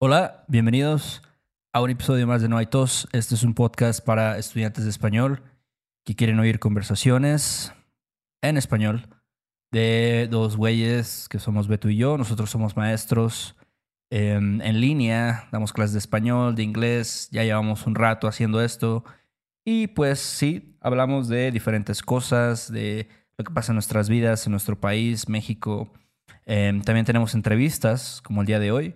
Hola, bienvenidos a un episodio más de No hay tos. Este es un podcast para estudiantes de español que quieren oír conversaciones en español de dos güeyes que somos Beto y yo. Nosotros somos maestros em, en línea, damos clases de español, de inglés, ya llevamos un rato haciendo esto. Y pues sí, hablamos de diferentes cosas, de lo que pasa en nuestras vidas, en nuestro país, México. Em, también tenemos entrevistas, como el día de hoy.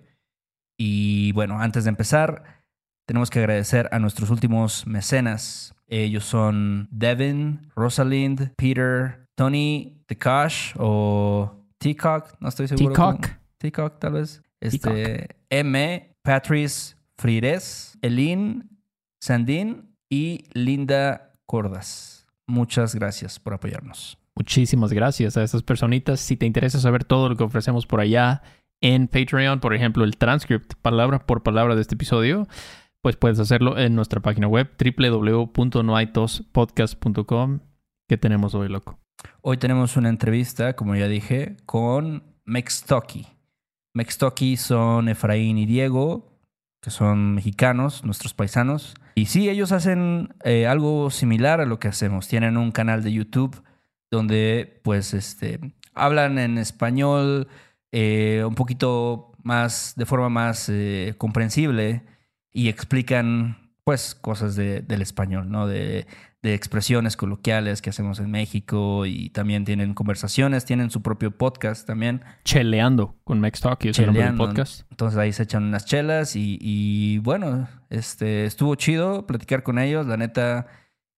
Y bueno, antes de empezar, tenemos que agradecer a nuestros últimos mecenas. Ellos son Devin, Rosalind, Peter, Tony Tekash o Teacock, no estoy seguro. Teacock. Teacock, tal vez. Este, M, Patrice Frires, Elin, Sandin y Linda Cordas. Muchas gracias por apoyarnos. Muchísimas gracias a estas personitas. Si te interesa saber todo lo que ofrecemos por allá, en Patreon, por ejemplo, el transcript palabra por palabra de este episodio, pues puedes hacerlo en nuestra página web www.noaitospodcast.com. ¿Qué tenemos hoy, loco? Hoy tenemos una entrevista, como ya dije, con Mextoki. Mextoki son Efraín y Diego, que son mexicanos, nuestros paisanos. Y sí, ellos hacen eh, algo similar a lo que hacemos. Tienen un canal de YouTube donde, pues, este, hablan en español, eh, un poquito más, de forma más eh, comprensible y explican pues cosas del español, ¿no? De, expresiones coloquiales que hacemos en México y también tienen conversaciones, tienen su propio podcast también. Cheleando con Max Talk, es el nombre del podcast. Entonces ahí se echan unas chelas y, bueno, este, estuvo chido platicar con ellos. La neta,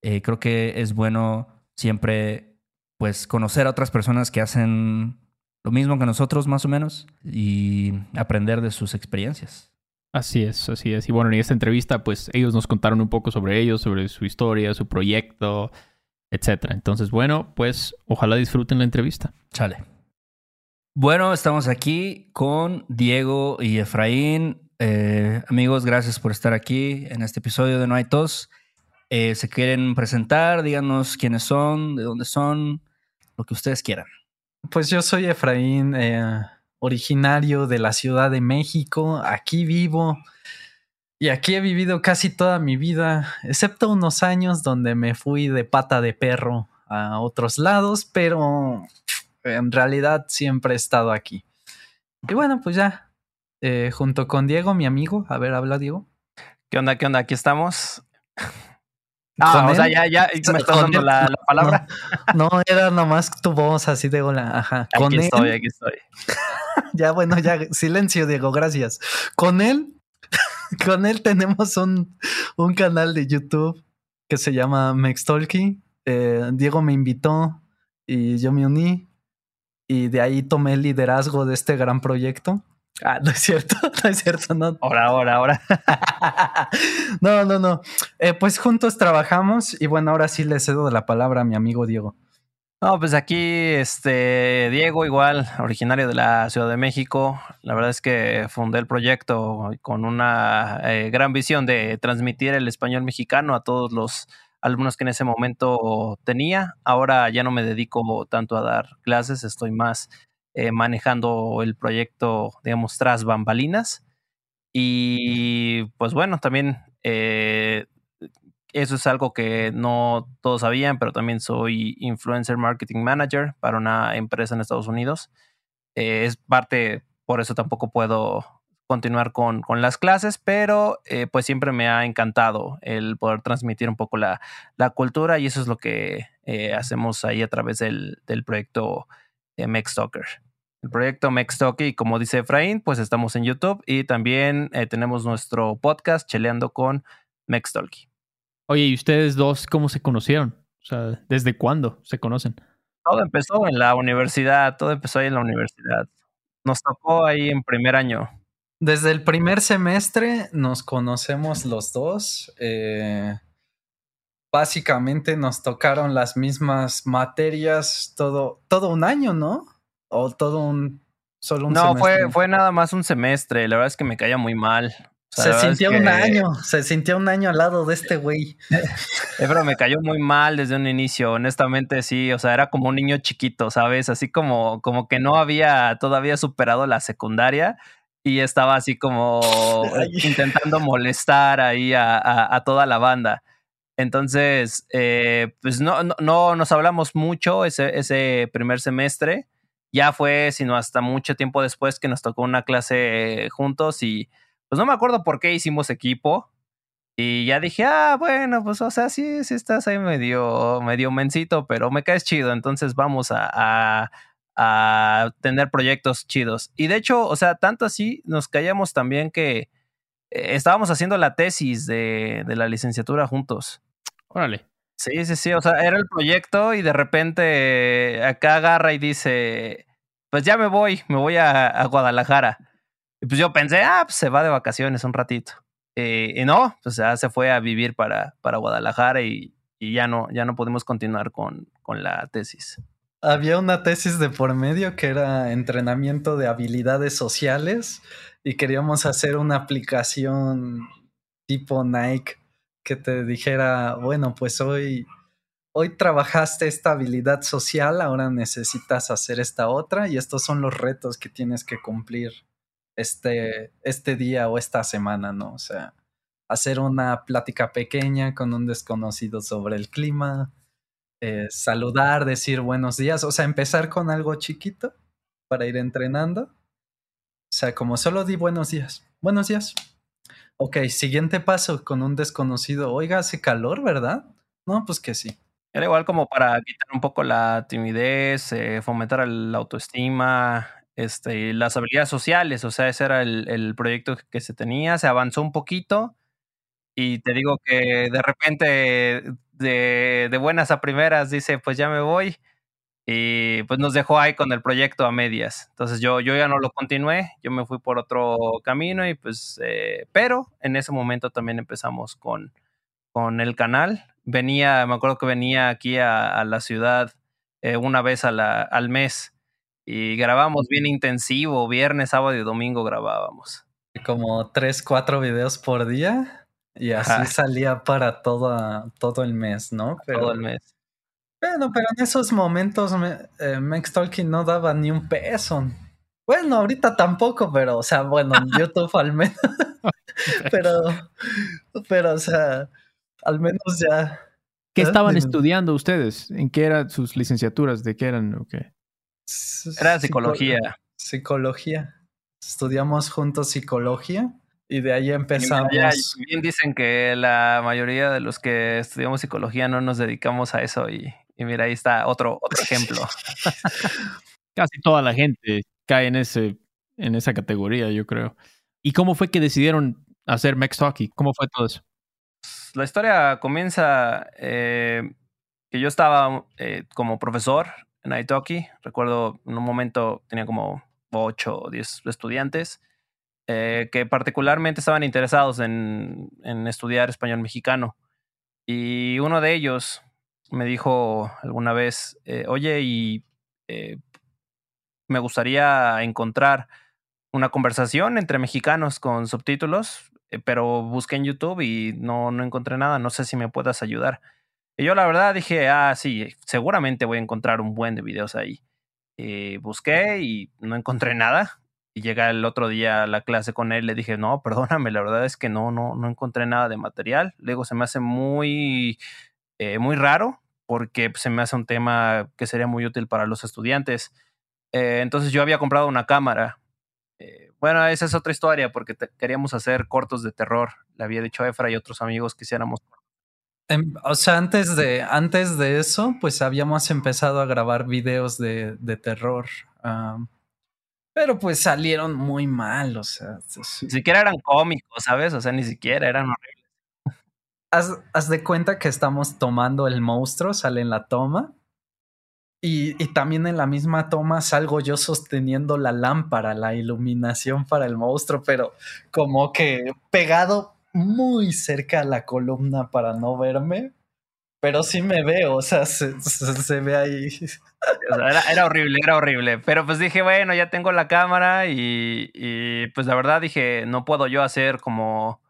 eh, creo que es bueno siempre pues conocer a otras personas que hacen lo mismo que nosotros más o menos y aprender de sus experiencias. Así es, así es. Y bueno, en esta entrevista pues ellos nos contaron un poco sobre ellos, sobre su historia, su proyecto, etcétera. Entonces, bueno, pues ojalá disfruten la entrevista. Chale. Bueno, estamos aquí con Diego y Efraín. Eh, amigos, gracias por estar aquí en este episodio de No hay tos. Eh, se quieren presentar, díganos quiénes son, de dónde son, lo que ustedes quieran. Pues yo soy Efraín, eh, originario de la Ciudad de México. Aquí vivo y aquí he vivido casi toda mi vida, excepto unos años donde me fui de pata de perro a otros lados, pero en realidad siempre he estado aquí. Y bueno, pues ya, eh, junto con Diego, mi amigo. A ver, habla Diego. ¿Qué onda? ¿Qué onda? Aquí estamos. Ah, o sea, ya, ya me estás dando la, palabra. No, era nomás tu voz así de hola. Ajá. Con aquí estoy, aquí estoy. ya, bueno, ya, silencio, Diego, gracias. Con él, con él tenemos un, un canal de YouTube que se llama Mextalky. Eh, Diego me invitó y yo me uní. Y de ahí tomé el liderazgo de este gran proyecto. Ah, no es cierto, no es cierto, no. Ahora, ahora, ahora. no, no, no. Eh, pues juntos trabajamos y bueno, ahora sí le cedo la palabra a mi amigo Diego. No, pues aquí, este, Diego, igual, originario de la Ciudad de México. La verdad es que fundé el proyecto con una eh, gran visión de transmitir el español mexicano a todos los alumnos que en ese momento tenía. Ahora ya no me dedico tanto a dar clases, estoy más eh, manejando el proyecto, digamos, tras bambalinas. Y pues bueno, también eh, eso es algo que no todos sabían, pero también soy influencer marketing manager para una empresa en Estados Unidos. Eh, es parte, por eso tampoco puedo continuar con, con las clases, pero pues siempre me ha encantado el poder transmitir un poco la, la cultura y eso es lo que hacemos ahí a través del, del proyecto de Mextalker el proyecto Mextoki, como dice Efraín, pues estamos en YouTube y también eh, tenemos nuestro podcast Cheleando con Mextalki. Oye, ¿y ustedes dos cómo se conocieron? O sea, ¿desde cuándo se conocen? Todo empezó en la universidad, todo empezó ahí en la universidad. Nos tocó ahí en primer año. Desde el primer semestre nos conocemos los dos. Eh, básicamente nos tocaron las mismas materias todo, todo un año, ¿no? O todo un solo un no, fue, fue nada más un semestre. La verdad es que me caía muy mal. se sintió un año, se sintió un año al lado de este güey. pero me cayó muy mal desde un inicio, honestamente sí, o sea, era como un niño chiquito, ¿sabes? Así como, como que no había todavía superado la secundaria y estaba así como Ay. intentando molestar ahí a, a- a toda la banda. Entonces, eh, pues no, no, no nos hablamos mucho ese, ese primer semestre. Ya fue, sino hasta mucho tiempo después que nos tocó una clase eh, juntos y pues no me acuerdo por qué hicimos equipo. Y ya dije, ah, bueno, pues o sea, sí, sí estás ahí medio, medio mencito, pero me caes chido, entonces vamos a, a, a tener proyectos chidos. Y de hecho, o sea, tanto así nos callamos también que eh, estábamos haciendo la tesis de, de la licenciatura juntos. Órale. Sí, sí, sí, o sea, era el proyecto y de repente acá agarra y dice, pues ya me voy, me voy a, Guadalajara. Y pues yo pensé, ah, pues se va de vacaciones un ratito. Eh, y no, pues ya se fue a vivir para, para Guadalajara y, y ya no, ya no pudimos continuar con, con la tesis. Había una tesis de por medio que era entrenamiento de habilidades sociales y queríamos hacer una aplicación tipo Nike que te dijera, bueno, pues hoy, hoy trabajaste esta habilidad social, ahora necesitas hacer esta otra y estos son los retos que tienes que cumplir este, este día o esta semana, ¿no? O sea, hacer una plática pequeña con un desconocido sobre el clima, eh, saludar, decir buenos días, o sea, empezar con algo chiquito para ir entrenando. O sea, como solo di buenos días. Buenos días. Ok, siguiente paso con un desconocido. Oiga, hace calor, ¿verdad? No, pues que sí. Era igual como para quitar un poco la timidez, eh, fomentar la autoestima, este, las habilidades sociales. O sea, ese era el, el proyecto que se tenía. Se avanzó un poquito y te digo que de repente, de, de buenas a primeras, dice, pues ya me voy. Y pues nos dejó ahí con el proyecto a medias. Entonces yo, yo ya no lo continué, yo me fui por otro camino y pues, eh, pero en ese momento también empezamos con, con el canal. Venía, me acuerdo que venía aquí a, a la ciudad eh, una vez a la, al mes y grabamos bien intensivo, viernes, sábado y domingo grabábamos. Como tres, cuatro videos por día y así Ajá. salía para toda, todo el mes, ¿no? Todo el mes. Bueno, pero en esos momentos me, eh, Max Talking no daba ni un peso. Bueno, ahorita tampoco, pero, o sea, bueno, en YouTube al menos. pero, pero, o sea, al menos ya. ¿Qué ¿Eh? estaban Dime. estudiando ustedes? ¿En qué eran sus licenciaturas? ¿De qué eran? o qué? Era Psico- psicología. Psicología. Estudiamos juntos psicología y de ahí Y empezamos. ya bien dicen que la mayoría de los que estudiamos psicología no nos dedicamos a eso y, y mira, ahí está otro, otro ejemplo. Casi toda la gente cae en, ese, en esa categoría, yo creo. ¿Y cómo fue que decidieron hacer Max Talkie? ¿Cómo fue todo eso? La historia comienza eh, que yo estaba eh, como profesor en Italki. Recuerdo en un momento tenía como 8 o 10 estudiantes eh, que particularmente estaban interesados en, en estudiar español mexicano. Y uno de ellos me dijo alguna vez, eh, oye, y eh, me gustaría encontrar una conversación entre mexicanos con subtítulos, eh, pero busqué en YouTube y no, no encontré nada, no sé si me puedas ayudar. Y yo la verdad dije, ah, sí, seguramente voy a encontrar un buen de videos ahí. Busqué y no encontré nada. Y llega el otro día a la clase con él, le dije, no, perdóname, la verdad es que no, no, no encontré nada de material. Luego se me hace muy, muy raro porque pues, se me hace un tema que sería muy útil para los estudiantes. Eh, entonces yo había comprado una cámara. Eh, bueno, esa es otra historia porque te- queríamos hacer cortos de terror. Le había dicho a Efra y otros amigos que hiciéramos. Em, o sea, antes de, antes de eso, pues habíamos empezado a grabar videos de, de terror. am, pero pues salieron muy mal, o sea. Ni siquiera eran cómicos, ¿sabes? O sea, ni siquiera eran horribles. Haz, de cuenta que estamos tomando el monstruo, sale en la toma. Y, y también en la misma toma salgo yo sosteniendo la lámpara, la iluminación para el monstruo, pero como que pegado muy cerca a la columna para no verme. Pero sí me veo, o sea, se, se- ve ahí. Era, era horrible, era horrible. Pero pues dije, bueno, ya tengo la cámara y, y, pues la verdad dije, no puedo yo hacer como...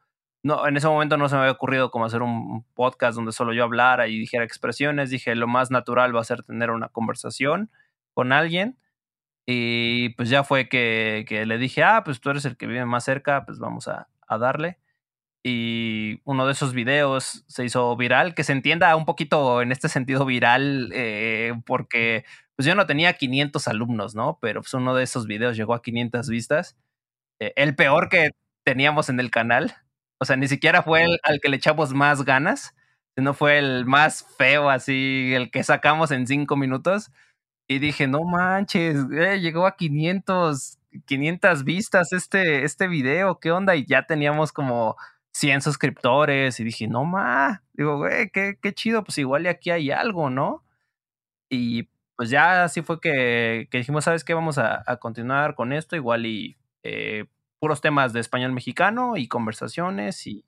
No, en ese momento no se me había ocurrido como hacer un podcast donde solo yo hablara y dijera expresiones. Dije, lo más natural va a ser tener una conversación con alguien. Y pues ya fue que, que, le dije, ah, pues tú eres el que vive más cerca, pues vamos a, a darle y uno de esos videos se hizo viral, que se entienda un poquito en este sentido viral, eh, porque pues yo no tenía 500 alumnos, ¿no? Pero pues uno de esos videos llegó a 500 vistas. Eh, el peor que teníamos en el canal, o sea, ni siquiera fue el al que le echamos más ganas, sino fue el más feo, así, el que sacamos en cinco minutos. Y dije, no manches, eh, llegó a 500, 500 vistas este, este video, ¿qué onda? Y ya teníamos como 100 suscriptores y dije, no más, digo, güey, qué, qué, chido, pues igual y aquí hay algo, ¿no? Y pues ya así fue que, que dijimos, ¿sabes qué? Vamos a, a, continuar con esto, igual y eh, puros temas de español mexicano y conversaciones y...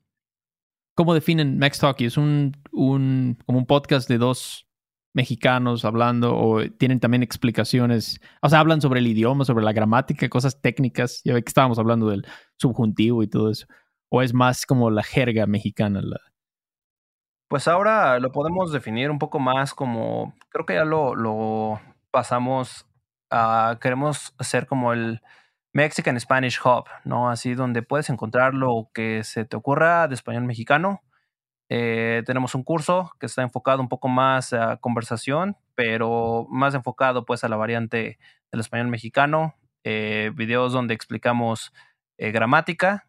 ¿Cómo definen Max Talk? ¿Es un, un, como un podcast de dos mexicanos hablando o tienen también explicaciones? O sea, hablan sobre el idioma, sobre la gramática, cosas técnicas. Ya ve que estábamos hablando del subjuntivo y todo eso. ¿O es más como la jerga mexicana? La... Pues ahora lo podemos definir un poco más como, creo que ya lo, lo pasamos a, queremos hacer como el Mexican Spanish Hub, ¿no? Así donde puedes encontrar lo que se te ocurra de español mexicano. Eh, tenemos un curso que está enfocado un poco más a conversación, pero más enfocado pues a la variante del español mexicano. Eh, videos donde explicamos eh, gramática,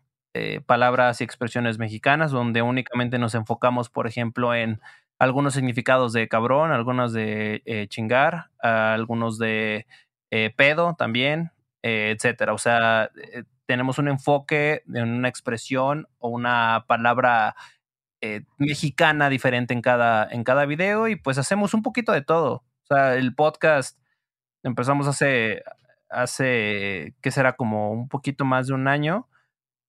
palabras y expresiones mexicanas, donde únicamente nos enfocamos, por ejemplo, en algunos significados de cabrón, algunos de chingar, algunos de pedo también, etcétera. O sea, tenemos un enfoque en una expresión o una palabra mexicana diferente en cada, en cada video y pues hacemos un poquito de todo. O sea, el podcast empezamos hace, hace, ¿qué será? Como un poquito más de un año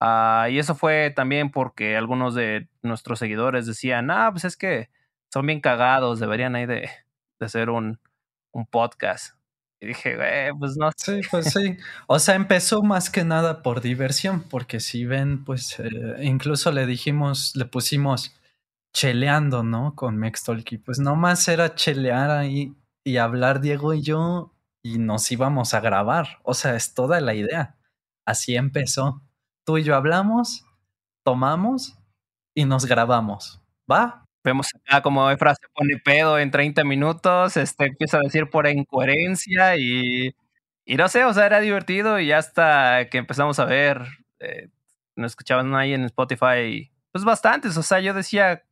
Uh, y eso fue también porque algunos de nuestros seguidores decían, ah, pues es que son bien cagados, deberían ahí de, de hacer un, un podcast. Y dije, güey, pues no. Sí, pues sí. O sea, empezó más que nada por diversión, porque si ven, pues eh, incluso le dijimos, le pusimos cheleando, ¿no? Con Mextalky. Pues nomás era chelear ahí y hablar Diego y yo y nos íbamos a grabar. O sea, es toda la idea. Así empezó tú y yo hablamos, tomamos y nos grabamos. ¿Va? Vemos acá como Efra se pone pedo en 30 minutos, este, empieza a decir por incoherencia y, y no sé, o sea, era divertido y hasta que empezamos a ver, eh, nos escuchaban ahí en Spotify, pues bastantes, o sea, yo decía,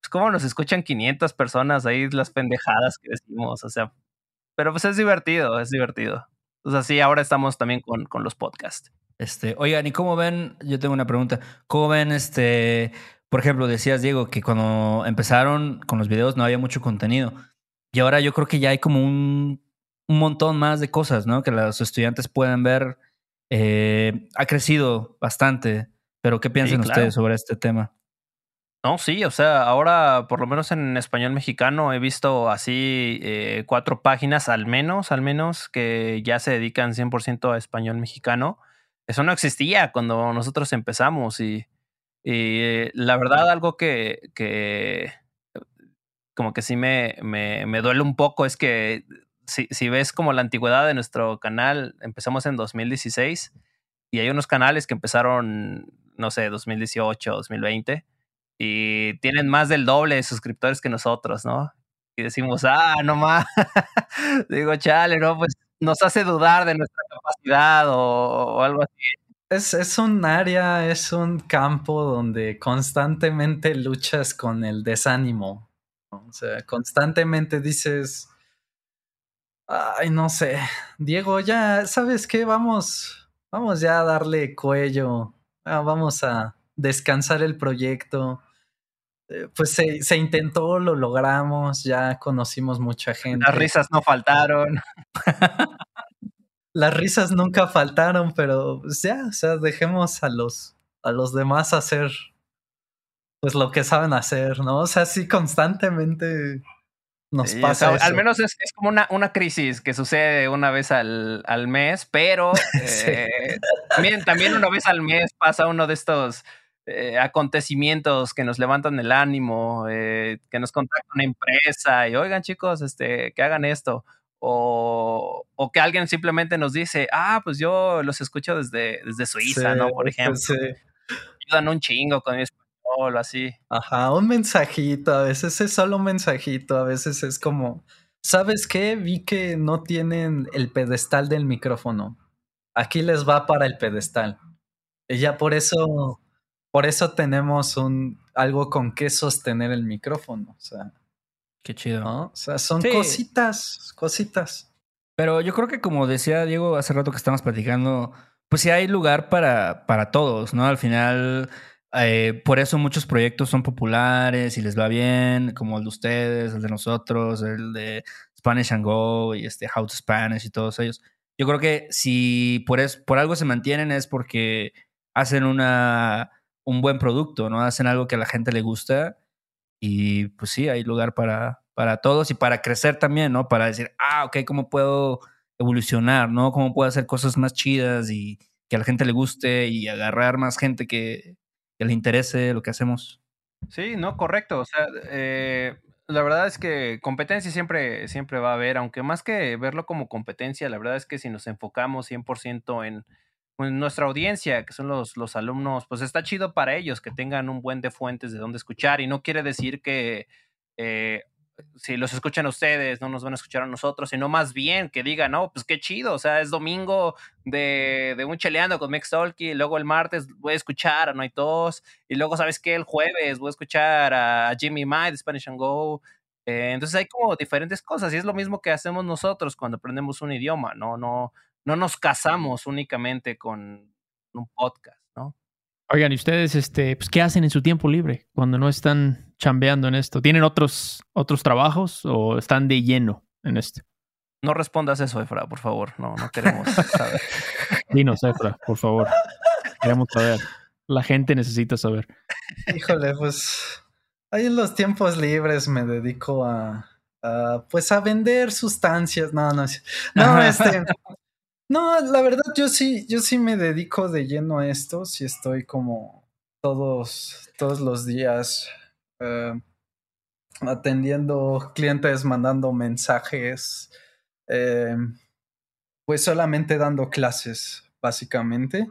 pues cómo nos escuchan 500 personas ahí las pendejadas que decimos, o sea, pero pues es divertido, es divertido. O sea, sí, ahora estamos también con, con los podcasts. Este, oigan, ¿y cómo ven? Yo tengo una pregunta. ¿Cómo ven este, por ejemplo, decías Diego que cuando empezaron con los videos no había mucho contenido y ahora yo creo que ya hay como un, un montón más de cosas, ¿no? Que los estudiantes pueden ver. Eh, ha crecido bastante, pero ¿qué piensan sí, claro. ustedes sobre este tema? No, sí, o sea, ahora por lo menos en español mexicano he visto así eh, cuatro páginas al menos, al menos, que ya se dedican 100% a español mexicano eso no existía cuando nosotros empezamos y, y la verdad algo que, que como que sí me, me, me, duele un poco es que si, si ves como la antigüedad de nuestro canal, empezamos en 2016 y hay unos canales que empezaron, no sé, 2018, 2020 y tienen más del doble de suscriptores que nosotros, ¿no? Y decimos, ah, no más. Digo, chale, no, pues nos hace dudar de nuestra capacidad o algo así. Es, es, un área, es un campo donde constantemente luchas con el desánimo. O sea, constantemente dices, ay, no sé, Diego, ya, ¿sabes qué? Vamos, vamos ya a darle cuello, ah, vamos a descansar el proyecto. Eh, pues se, se, intentó, lo logramos, ya conocimos mucha gente. Las risas no faltaron. Las risas nunca faltaron, pero pues ya, o sea, dejemos a los, a los demás hacer pues lo que saben hacer, ¿no? O sea, sí, constantemente nos sí, pasa. O sea, al menos es, es, como una, una crisis que sucede una vez al, al mes, pero eh, también, también una vez al mes pasa uno de estos eh, acontecimientos que nos levantan el ánimo, eh, que nos contacta una empresa y oigan chicos, este, que hagan esto. O, o, que alguien simplemente nos dice, ah, pues yo los escucho desde, desde Suiza, ¿no? Por ejemplo. Sí. Ayudan un chingo con mi español o así. Ajá, un mensajito, a veces es solo un mensajito, a veces es como, ¿sabes qué? Vi que no tienen el pedestal del micrófono. Aquí les va para el pedestal. Y ya por eso, por eso tenemos un algo con que sostener el micrófono. O sea. Qué chido. O sea, son cositas, cositas. Pero yo creo que como decía Diego hace rato que estábamos platicando, pues sí hay lugar para, para todos, ¿no? Al final, eh, por eso muchos proyectos son populares y les va bien, como el de ustedes, el de nosotros, el de Spanish and Go y este How to Spanish y todos ellos. Yo creo que si por, es, por algo se mantienen es porque hacen una, un buen producto, ¿no? Hacen algo que a la gente le gusta y pues sí, hay lugar para, para todos y para crecer también, ¿no? Para decir, ah, ok, ¿cómo puedo evolucionar, ¿no? ¿Cómo puedo hacer cosas más chidas y que a la gente le guste y agarrar más gente que, que le interese lo que hacemos? Sí, no, correcto. O sea, eh, la verdad es que competencia siempre, siempre va a haber, aunque más que verlo como competencia, la verdad es que si nos enfocamos 100% en nuestra audiencia, que son los, los alumnos, pues está chido para ellos que tengan un buen de fuentes de dónde escuchar y no quiere decir que eh, si los escuchan ustedes, no nos van a escuchar a nosotros, sino más bien que digan, no, pues qué chido, o sea, es domingo de, de un cheleando con Mex y luego el martes voy a escuchar a No hay tos, y luego, ¿sabes qué? El jueves voy a escuchar a Jimmy Mai Spanish and Go. Eh, entonces hay como diferentes cosas y es lo mismo que hacemos nosotros cuando aprendemos un idioma, ¿no? No, no nos casamos únicamente con un podcast, ¿no? Oigan, ¿y ustedes este, pues, qué hacen en su tiempo libre cuando no están chambeando en esto? ¿Tienen otros, otros trabajos o están de lleno en esto? No respondas eso, Efra, por favor. No, no queremos saber. Dinos, Efra, por favor. Queremos saber. La gente necesita saber. Híjole, pues ahí en los tiempos libres me dedico a, a pues a vender sustancias. No, no, no, este, no, la verdad, yo sí, yo sí me dedico de lleno a esto. Sí estoy como todos, todos los días eh, atendiendo clientes, mandando mensajes. Eh, pues solamente dando clases, básicamente.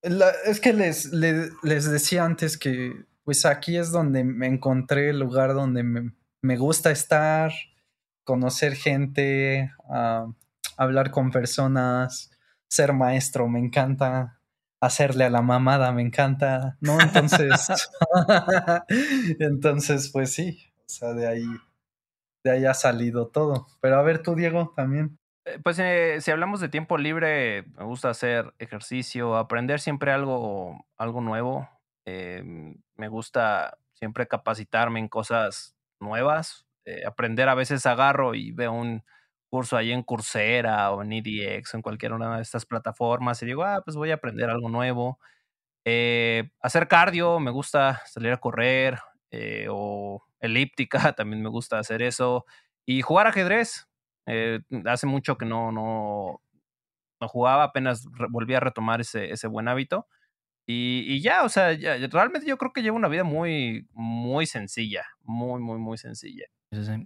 es que les, les, decía antes que pues aquí es donde me encontré el lugar donde me, gusta estar, conocer gente, uh, hablar con personas, ser maestro, me encanta. Hacerle a la mamada, me encanta, ¿no? Entonces, entonces, pues sí, o sea, de ahí, de ahí ha salido todo. Pero a ver tú, Diego, también. Eh, pues eh, si hablamos de tiempo libre, me gusta hacer ejercicio, aprender siempre algo, algo nuevo. Eh, me gusta siempre capacitarme en cosas nuevas. aprender a veces agarro y veo un, curso ahí en Coursera o en EDX o en cualquiera una de estas plataformas y digo, ah, pues voy a aprender algo nuevo. Eh, hacer cardio, me gusta salir a correr eh, o elíptica, también me gusta hacer eso. Y jugar ajedrez. Eh, hace mucho que no, no, no jugaba, apenas volví a retomar ese, ese buen hábito. Y, y ya, o sea, realmente yo creo que llevo una vida muy, muy sencilla, muy, muy, muy sencilla.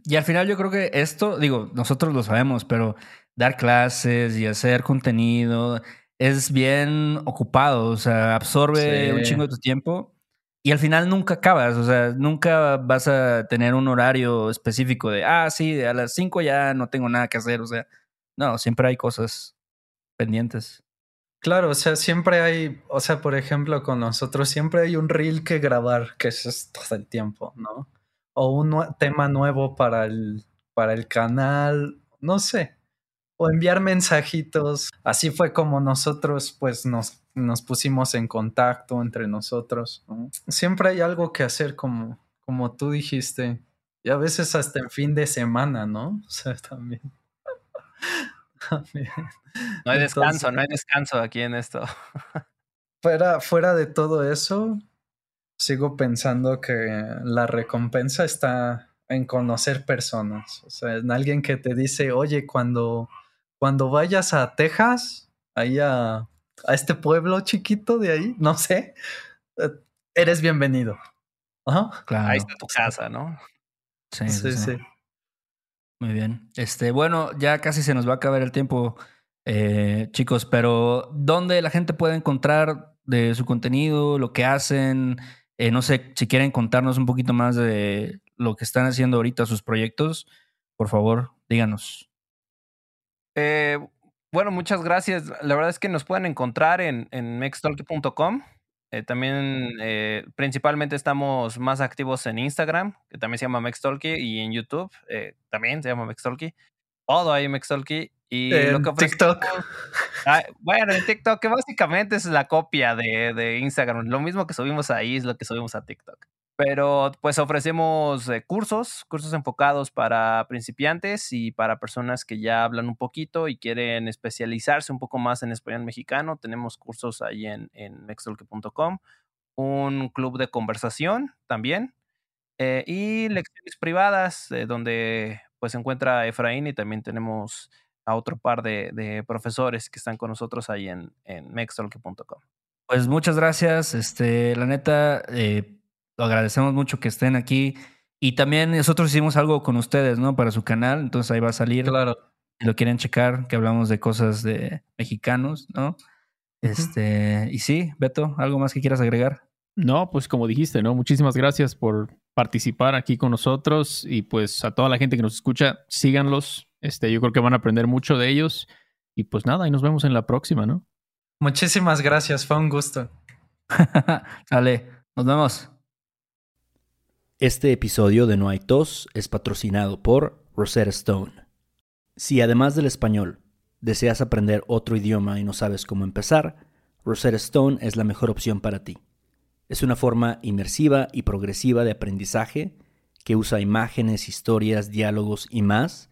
Y al final yo creo que esto, digo, nosotros lo sabemos, pero dar clases y hacer contenido es bien ocupado, o sea, absorbe un chingo de tu tiempo y al final nunca acabas, o sea, nunca vas a tener un horario específico de, ah, sí, a las 5 ya no tengo nada que hacer, o sea, no, siempre hay cosas pendientes. Claro, o sea, siempre hay, o sea, por ejemplo, con nosotros siempre hay un reel que grabar, que eso es todo el tiempo, ¿no? O un tema nuevo para el, para el canal, no sé, o enviar mensajitos. Así fue como nosotros pues nos, nos pusimos en contacto entre nosotros. Siempre hay algo que hacer como, como tú dijiste. Y a veces hasta en fin de semana, ¿no? O sea, también. No hay descanso, no hay descanso aquí en esto. fuera, fuera de todo eso, sigo pensando que la recompensa está en conocer personas. O sea, en alguien que te dice, oye, cuando, cuando vayas a Texas, ahí a, a este pueblo chiquito de ahí, no sé, eh, eres bienvenido. Ahí está tu casa, ¿no? Sí, sí, sí. Muy bien. Este, bueno, ya casi se nos va a acabar el tiempo, eh, chicos, pero ¿dónde la gente puede encontrar de su contenido, lo que hacen? Eh, no sé, si quieren contarnos un poquito más de lo que están haciendo ahorita, sus proyectos, por favor, díganos. Eh, bueno, muchas gracias. La verdad es que nos pueden encontrar en, en. Eh, también, principalmente estamos más activos en Instagram, que también se llama Mextalky, y en YouTube también se llama Mextalky. Todo ahí Mextalky. Y lo que TikTok. Ah, bueno, en TikTok, que básicamente es la copia de, de Instagram. Lo mismo que subimos ahí es lo que subimos a TikTok. Pero pues ofrecemos eh, cursos, cursos enfocados para principiantes y para personas que ya hablan un poquito y quieren especializarse un poco más en español mexicano. Tenemos cursos ahí en, en mextalk.com, un club de conversación también eh, y lecciones privadas eh, donde pues se encuentra Efraín y también tenemos a otro par de, de profesores que están con nosotros ahí en, en mextalk.com. Pues muchas gracias. Este, la neta, eh, lo agradecemos mucho que estén aquí. Y también nosotros hicimos algo con ustedes, ¿no? Para su canal. Entonces ahí va a salir. Claro. Si lo quieren checar, que hablamos de cosas de mexicanos, ¿no? Este, y sí, Beto, ¿algo más que quieras agregar? No, pues como dijiste, ¿no? Muchísimas gracias por participar aquí con nosotros y pues a toda la gente que nos escucha, síganlos. Este, yo creo que van a aprender mucho de ellos. Y pues nada, ahí nos vemos en la próxima, ¿no? Muchísimas gracias, fue un gusto. Sale, nos vemos. Este episodio de No hay tos es patrocinado por Rosetta Stone. Si además del español deseas aprender otro idioma y no sabes cómo empezar, Rosetta Stone es la mejor opción para ti. Es una forma inmersiva y progresiva de aprendizaje que usa imágenes, historias, diálogos y más